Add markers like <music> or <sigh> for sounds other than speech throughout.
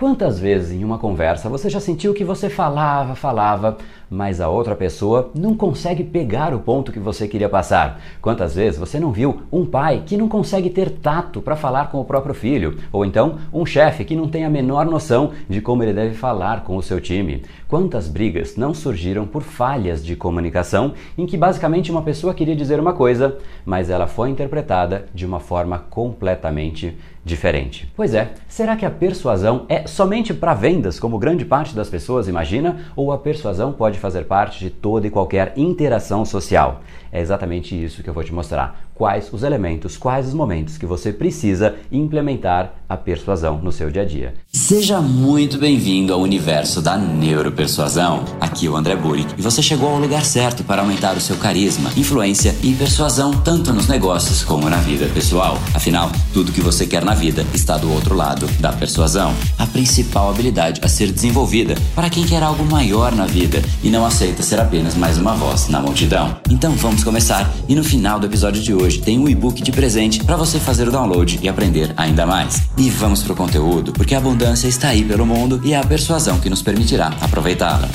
Quantas vezes em uma conversa você já sentiu que você falava, falava, mas a outra pessoa não consegue pegar o ponto que você queria passar? Quantas vezes você não viu um pai que não consegue ter tato para falar com o próprio filho? Ou então um chefe que não tem a menor noção de como ele deve falar com o seu time? Quantas brigas não surgiram por falhas de comunicação em que basicamente uma pessoa queria dizer uma coisa, mas ela foi interpretada de uma forma completamente diferente. Pois é, será que a persuasão é somente para vendas, como grande parte das pessoas imagina, ou a persuasão pode fazer parte de toda e qualquer interação social? É exatamente isso que eu vou te mostrar. Quais os elementos, quais os momentos que você precisa implementar a persuasão no seu dia a dia. Seja muito bem-vindo ao universo da neuropersuasão. Aqui é o André Burick e você chegou ao lugar certo para aumentar o seu carisma, influência e persuasão tanto nos negócios como na vida pessoal. Afinal, tudo que você quer na vida está do outro lado da persuasão. A principal habilidade a ser desenvolvida para quem quer algo maior na vida e não aceita ser apenas mais uma voz na multidão. Então vamos vamos começar e no final do episódio de hoje tem um e-book de presente para você fazer o download e aprender ainda mais. E vamos pro conteúdo, porque a abundância está aí pelo mundo e é a persuasão que nos permitirá aproveitá-la.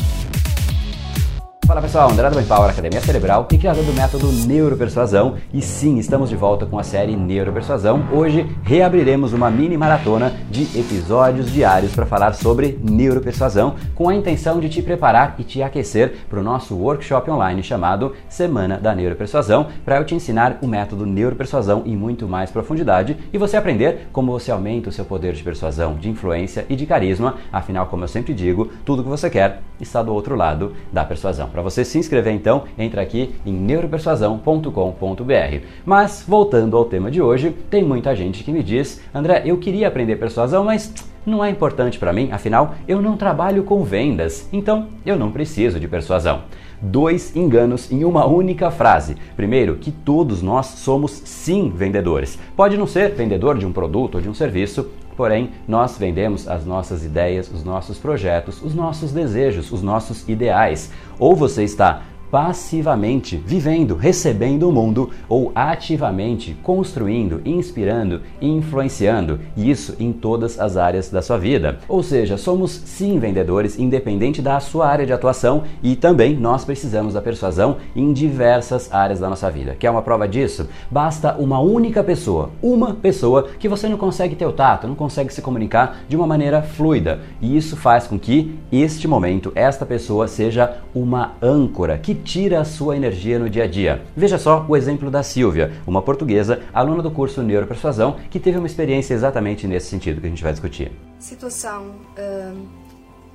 Fala pessoal, André do Power Academia Cerebral e criador do método Neuropersuasão. E sim, estamos de volta com a série Neuropersuasão. Hoje reabriremos uma mini maratona de episódios diários para falar sobre neuropersuasão, com a intenção de te preparar e te aquecer para o nosso workshop online chamado Semana da Neuropersuasão, para eu te ensinar o método Neuropersuasão em muito mais profundidade e você aprender como você aumenta o seu poder de persuasão, de influência e de carisma. Afinal, como eu sempre digo, tudo que você quer está do outro lado da persuasão. Para você se inscrever, então, entra aqui em neuropersuasão.com.br. Mas, voltando ao tema de hoje, tem muita gente que me diz: André, eu queria aprender persuasão, mas não é importante para mim, afinal, eu não trabalho com vendas, então eu não preciso de persuasão. Dois enganos em uma única frase. Primeiro, que todos nós somos sim vendedores. Pode não ser vendedor de um produto ou de um serviço, Porém, nós vendemos as nossas ideias, os nossos projetos, os nossos desejos, os nossos ideais. Ou você está passivamente vivendo, recebendo o mundo ou ativamente construindo, inspirando influenciando, e isso em todas as áreas da sua vida. Ou seja, somos sim vendedores, independente da sua área de atuação, e também nós precisamos da persuasão em diversas áreas da nossa vida. Quer uma prova disso? Basta uma única pessoa, uma pessoa que você não consegue ter o tato, não consegue se comunicar de uma maneira fluida, e isso faz com que este momento, esta pessoa seja uma âncora que tira a sua energia no dia a dia. Veja só o exemplo da Silvia, uma portuguesa, aluna do curso Neuropersuasão, que teve uma experiência exatamente nesse sentido que a gente vai discutir. Situação hum,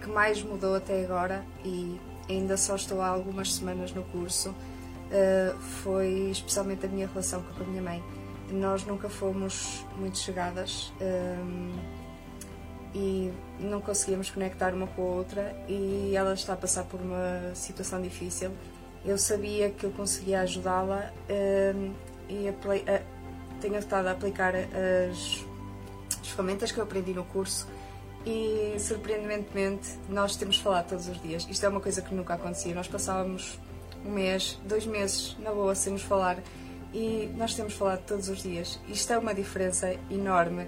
que mais mudou até agora e ainda só estou há algumas semanas no curso uh, foi especialmente a minha relação com a minha mãe. Nós nunca fomos muito chegadas. Um, e não conseguíamos conectar uma com a outra e ela está a passar por uma situação difícil eu sabia que eu conseguia ajudá-la um, e tenho estado a aplicar as, as ferramentas que eu aprendi no curso e surpreendentemente nós temos falado todos os dias. Isto é uma coisa que nunca acontecia. Nós passávamos um mês, dois meses na boa sem nos falar e nós temos falado todos os dias. Isto é uma diferença enorme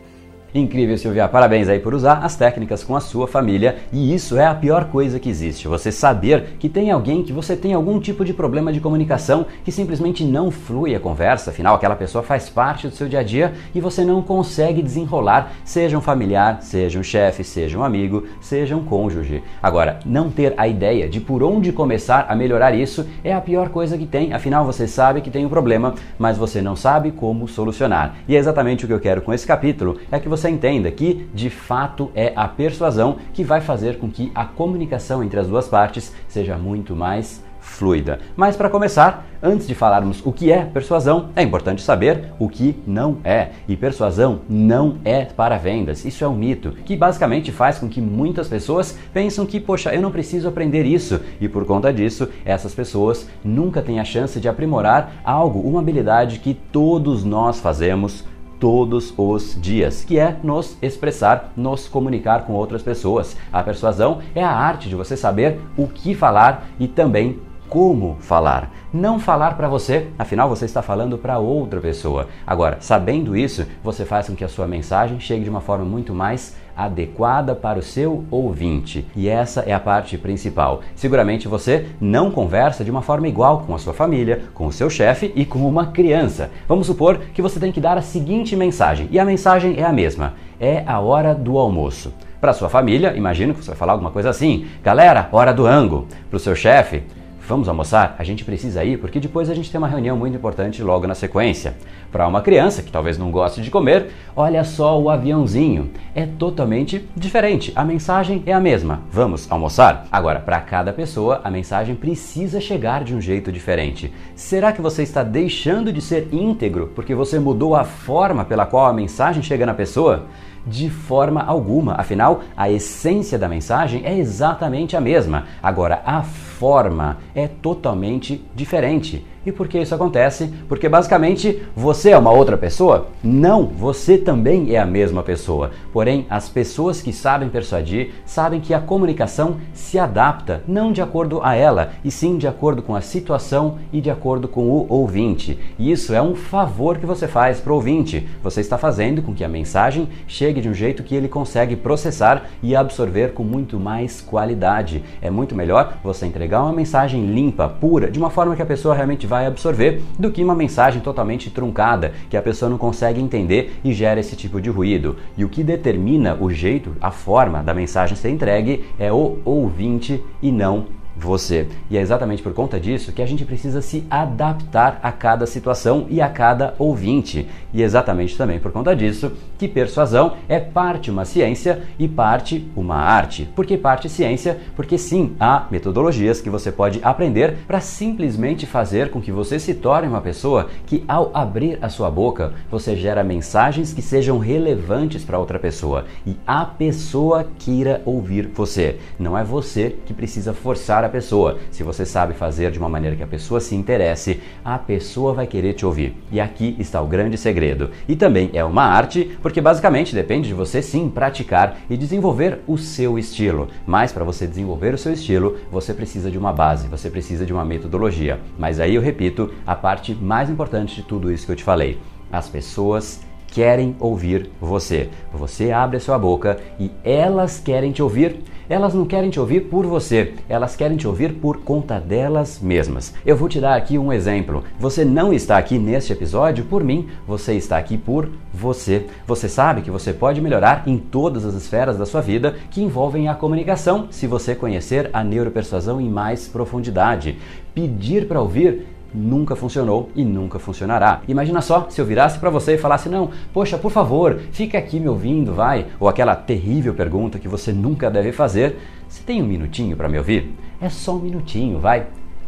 Incrível, Silvia. Parabéns aí por usar as técnicas com a sua família. E isso é a pior coisa que existe. Você saber que tem alguém que você tem algum tipo de problema de comunicação que simplesmente não flui a conversa, afinal aquela pessoa faz parte do seu dia a dia e você não consegue desenrolar, seja um familiar, seja um chefe, seja um amigo, seja um cônjuge. Agora, não ter a ideia de por onde começar a melhorar isso é a pior coisa que tem. Afinal, você sabe que tem um problema, mas você não sabe como solucionar. E é exatamente o que eu quero com esse capítulo, é que você você entenda que, de fato, é a persuasão que vai fazer com que a comunicação entre as duas partes seja muito mais fluida. Mas para começar, antes de falarmos o que é persuasão, é importante saber o que não é. E persuasão não é para vendas. Isso é um mito que basicamente faz com que muitas pessoas pensam que, poxa, eu não preciso aprender isso. E por conta disso, essas pessoas nunca têm a chance de aprimorar algo, uma habilidade que todos nós fazemos todos os dias, que é nos expressar, nos comunicar com outras pessoas. A persuasão é a arte de você saber o que falar e também como falar. Não falar para você, afinal você está falando para outra pessoa. Agora, sabendo isso, você faz com que a sua mensagem chegue de uma forma muito mais adequada para o seu ouvinte. E essa é a parte principal. Seguramente você não conversa de uma forma igual com a sua família, com o seu chefe e com uma criança. Vamos supor que você tem que dar a seguinte mensagem, e a mensagem é a mesma: é a hora do almoço. Para sua família, imagino que você vai falar alguma coisa assim: galera, hora do ango. Para o seu chefe, Vamos almoçar? A gente precisa ir porque depois a gente tem uma reunião muito importante logo na sequência. Para uma criança que talvez não goste de comer, olha só o aviãozinho. É totalmente diferente. A mensagem é a mesma. Vamos almoçar? Agora, para cada pessoa, a mensagem precisa chegar de um jeito diferente. Será que você está deixando de ser íntegro porque você mudou a forma pela qual a mensagem chega na pessoa? De forma alguma, afinal, a essência da mensagem é exatamente a mesma. Agora, a forma é totalmente diferente. E por que isso acontece? Porque basicamente você é uma outra pessoa? Não, você também é a mesma pessoa. Porém, as pessoas que sabem persuadir sabem que a comunicação se adapta não de acordo a ela, e sim de acordo com a situação e de acordo com o ouvinte. E isso é um favor que você faz para o ouvinte. Você está fazendo com que a mensagem chegue de um jeito que ele consegue processar e absorver com muito mais qualidade. É muito melhor você entregar uma mensagem limpa, pura, de uma forma que a pessoa realmente vai absorver do que uma mensagem totalmente truncada, que a pessoa não consegue entender e gera esse tipo de ruído. E o que determina o jeito, a forma da mensagem ser entregue é o ouvinte e não você. E é exatamente por conta disso que a gente precisa se adaptar a cada situação e a cada ouvinte. E é exatamente também por conta disso que persuasão é parte uma ciência e parte uma arte. Por que parte ciência? Porque sim, há metodologias que você pode aprender para simplesmente fazer com que você se torne uma pessoa que ao abrir a sua boca, você gera mensagens que sejam relevantes para outra pessoa e a pessoa queira ouvir você. Não é você que precisa forçar a pessoa. Se você sabe fazer de uma maneira que a pessoa se interesse, a pessoa vai querer te ouvir. E aqui está o grande segredo. E também é uma arte, porque basicamente depende de você sim praticar e desenvolver o seu estilo. Mas para você desenvolver o seu estilo, você precisa de uma base, você precisa de uma metodologia. Mas aí eu repito, a parte mais importante de tudo isso que eu te falei. As pessoas querem ouvir você. Você abre a sua boca e elas querem te ouvir. Elas não querem te ouvir por você, elas querem te ouvir por conta delas mesmas. Eu vou te dar aqui um exemplo. Você não está aqui neste episódio por mim, você está aqui por você. Você sabe que você pode melhorar em todas as esferas da sua vida que envolvem a comunicação, se você conhecer a neuropersuasão em mais profundidade. Pedir para ouvir nunca funcionou e nunca funcionará. Imagina só se eu virasse para você e falasse: "Não, poxa, por favor, fica aqui me ouvindo, vai", ou aquela terrível pergunta que você nunca deve fazer: "Você tem um minutinho para me ouvir?". É só um minutinho, vai.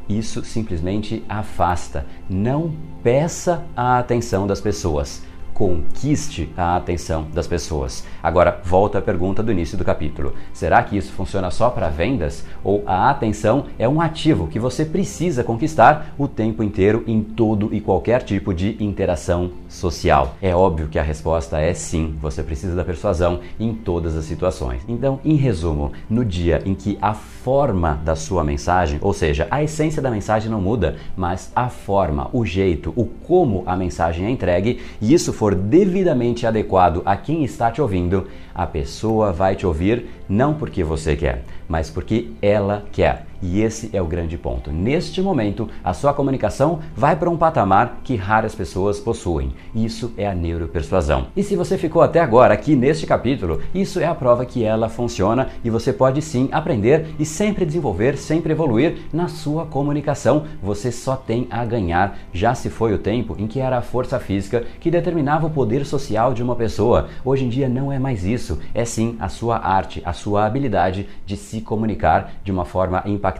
Isso simplesmente afasta. Não peça a atenção das pessoas conquiste a atenção das pessoas. Agora, volta à pergunta do início do capítulo: será que isso funciona só para vendas? Ou a atenção é um ativo que você precisa conquistar o tempo inteiro em todo e qualquer tipo de interação social? É óbvio que a resposta é sim, você precisa da persuasão em todas as situações. Então, em resumo, no dia em que a forma da sua mensagem, ou seja, a essência da mensagem não muda, mas a forma, o jeito, o como a mensagem é entregue, e isso for for devidamente adequado a quem está te ouvindo, a pessoa vai te ouvir não porque você quer, mas porque ela quer. E esse é o grande ponto. Neste momento, a sua comunicação vai para um patamar que raras pessoas possuem. Isso é a neuropersuasão. E se você ficou até agora aqui neste capítulo, isso é a prova que ela funciona e você pode sim aprender e sempre desenvolver, sempre evoluir na sua comunicação. Você só tem a ganhar. Já se foi o tempo em que era a força física que determinava o poder social de uma pessoa. Hoje em dia não é mais isso. É sim a sua arte, a sua habilidade de se comunicar de uma forma impactante,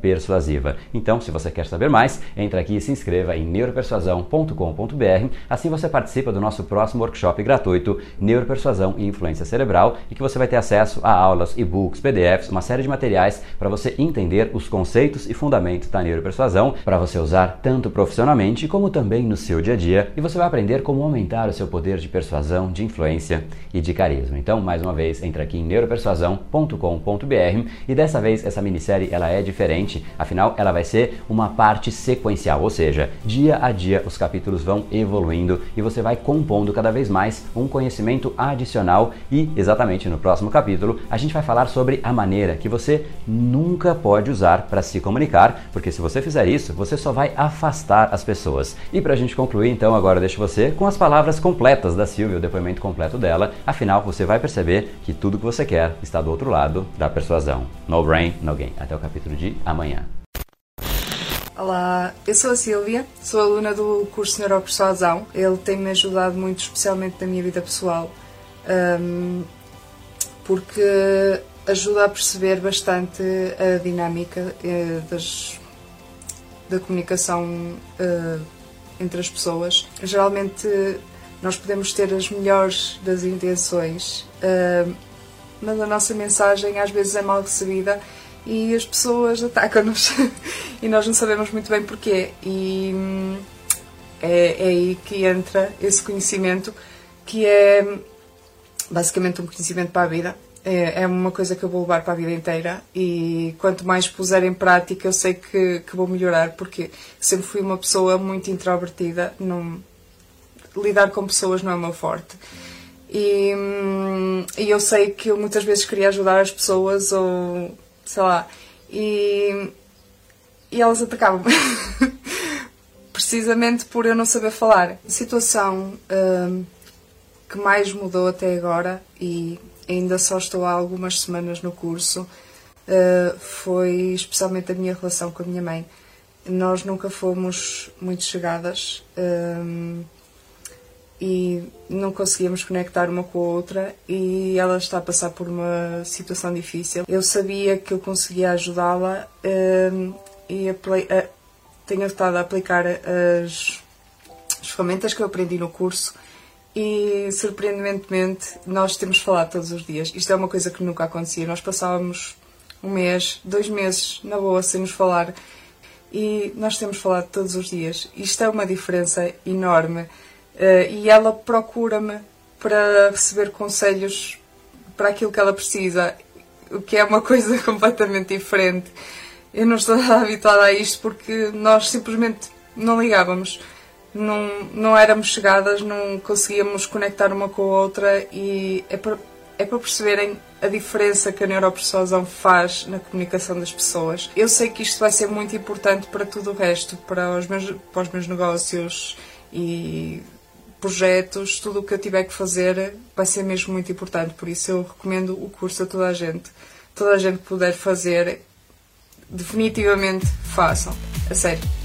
persuasiva. Então, se você quer saber mais, entre aqui e se inscreva em neuropersuasão.com.br. Assim você participa do nosso próximo workshop gratuito Neuropersuasão e Influência Cerebral e que você vai ter acesso a aulas, e-books, PDFs, uma série de materiais para você entender os conceitos e fundamentos da neuropersuasão para você usar tanto profissionalmente como também no seu dia a dia e você vai aprender como aumentar o seu poder de persuasão, de influência e de carisma. Então, mais uma vez, entre aqui em neuropersuasão.com.br e dessa vez essa minissérie ela é diferente, afinal ela vai ser uma parte sequencial, ou seja, dia a dia os capítulos vão evoluindo e você vai compondo cada vez mais um conhecimento adicional e exatamente no próximo capítulo a gente vai falar sobre a maneira que você nunca pode usar para se comunicar, porque se você fizer isso, você só vai afastar as pessoas. E para a gente concluir, então, agora eu deixo você com as palavras completas da Silvia, o depoimento completo dela. Afinal, você vai perceber que tudo que você quer está do outro lado da persuasão. No brain, no gain. Até o de amanhã. Olá, eu sou a Silvia, sou aluna do curso Neuropersuasão. Ele tem-me ajudado muito, especialmente na minha vida pessoal, um, porque ajuda a perceber bastante a dinâmica uh, das, da comunicação uh, entre as pessoas. Geralmente nós podemos ter as melhores das intenções, uh, mas a nossa mensagem às vezes é mal recebida e as pessoas atacam-nos <laughs> e nós não sabemos muito bem porquê. E hum, é, é aí que entra esse conhecimento que é basicamente um conhecimento para a vida. É, é uma coisa que eu vou levar para a vida inteira e quanto mais puser em prática eu sei que, que vou melhorar porque sempre fui uma pessoa muito introvertida, lidar com pessoas não é o meu forte. E, hum, e eu sei que eu muitas vezes queria ajudar as pessoas ou sei lá, e, e elas atacavam-me. <laughs> Precisamente por eu não saber falar. A situação hum, que mais mudou até agora, e ainda só estou há algumas semanas no curso, uh, foi especialmente a minha relação com a minha mãe. Nós nunca fomos muito chegadas. Um, e não conseguíamos conectar uma com a outra e ela está a passar por uma situação difícil. Eu sabia que eu conseguia ajudá-la um, e uh, tenho estado a aplicar as, as ferramentas que eu aprendi no curso e surpreendentemente nós temos falado todos os dias. Isto é uma coisa que nunca acontecia. Nós passávamos um mês, dois meses na boa sem nos falar e nós temos falado todos os dias. Isto é uma diferença enorme e ela procura-me para receber conselhos para aquilo que ela precisa, o que é uma <laughs> coisa completamente diferente. Eu não estou <laughs> habituada a isto porque nós simplesmente não ligávamos, não, não éramos chegadas, não conseguíamos conectar uma com a outra e é para, é para perceberem a diferença que a neuropersuasão faz na comunicação das pessoas. Eu sei que isto vai ser muito importante para tudo o resto, para os meus, para os meus negócios e projetos, tudo o que eu tiver que fazer vai ser mesmo muito importante. Por isso eu recomendo o curso a toda a gente. Toda a gente puder fazer, definitivamente façam. A sério.